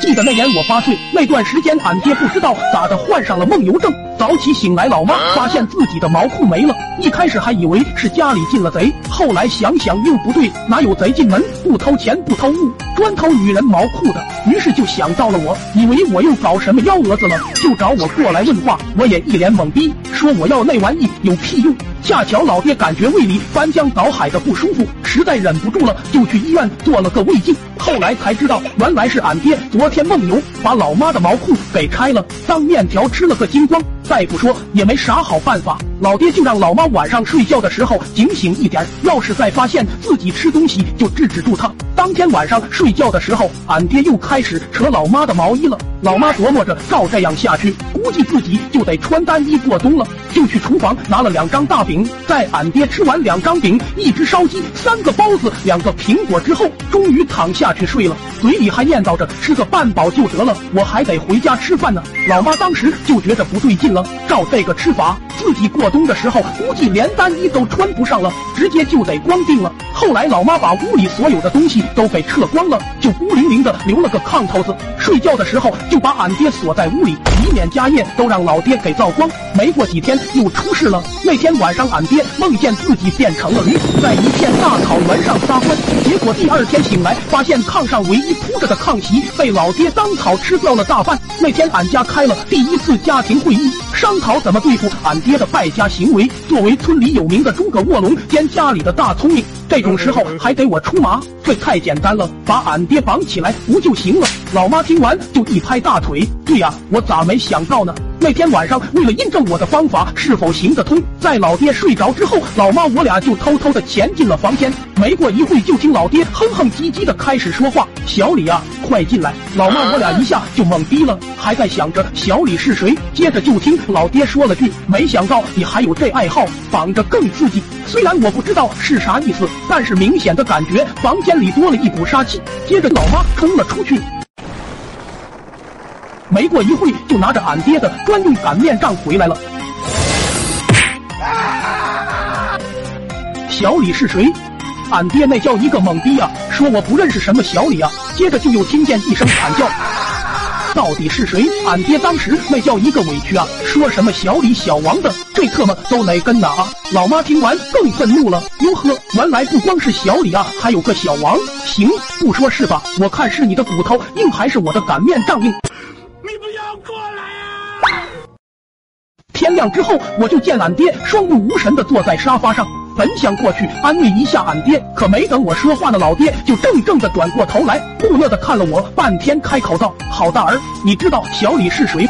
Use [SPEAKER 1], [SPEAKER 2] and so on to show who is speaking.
[SPEAKER 1] 记得那年我八岁，那段时间俺爹不知道咋的患上了梦游症。早起醒来，老妈发现自己的毛裤没了，一开始还以为是家里进了贼，后来想想又不对，哪有贼进门不偷钱不偷物，专偷女人毛裤的？于是就想到了我，以为我又搞什么幺蛾子了，就找我过来问话。我也一脸懵逼，说我要那玩意有屁用？恰巧老爹感觉胃里翻江倒海的不舒服，实在忍不住了，就去医院做了个胃镜。后来才知道，原来是俺爹昨天梦游，把老妈的毛裤给拆了，当面条吃了个精光。再不说也没啥好办法，老爹就让老妈晚上睡觉的时候警醒一点，要是再发现自己吃东西就制止住他。当天晚上睡觉的时候，俺爹又开始扯老妈的毛衣了。老妈琢磨着，照这样下去，估计自己就得穿单衣过冬了，就去厨房拿了两张大饼，在俺爹吃完两张饼、一只烧鸡、三个包子、两个苹果之后，终于躺下去睡了，嘴里还念叨着吃个半饱就得了，我还得回家吃饭呢。老妈当时就觉得不对劲了，照这个吃法，自己过冬的时候估计连单衣都穿不上了，直接就得光腚了。后来老妈把屋里所有的东西都给撤光了，就孤零零的留了个炕头子，睡觉的时候。就把俺爹锁在屋里，以免家业都让老爹给造光。没过几天又出事了。那天晚上，俺爹梦见自己变成了驴，在一片大草原上撒欢。我第二天醒来，发现炕上唯一铺着的炕席被老爹当草吃掉了大半。那天俺家开了第一次家庭会议，商讨怎么对付俺爹的败家行为。作为村里有名的诸葛卧龙兼家里的大聪明，这种时候还得我出马？这太简单了，把俺爹绑起来不就行了？老妈听完就一拍大腿，对呀，我咋没想到呢？那天晚上为了印证我的方法是否行得通，在老爹睡着之后，老妈我俩就偷偷的潜进了房间。没过一会，就听老爹哼哼唧唧的开始说话：“小李啊，快进来！”老妈我俩一下就懵逼了，还在想着小李是谁。接着就听老爹说了句：“没想到你还有这爱好，绑着更刺激。”虽然我不知道是啥意思，但是明显的感觉房间里多了一股杀气。接着老妈冲了出去。没过一会，就拿着俺爹的专用擀面杖回来了。小李是谁？俺爹那叫一个懵逼啊！说我不认识什么小李啊！接着就又听见一声惨叫，到底是谁？俺爹当时那叫一个委屈啊！说什么小李小王的，这特么都哪根哪啊？老妈听完更愤怒了，哟呵，原来不光是小李啊，还有个小王。行，不说是吧？我看是你的骨头硬，还是我的擀面杖硬？你不要过来啊！天亮之后，我就见俺爹双目无神的坐在沙发上，本想过去安慰一下俺爹，可没等我说话呢，老爹就怔怔的转过头来，木讷的看了我半天，开口道：“好大儿，你知道小李是谁？”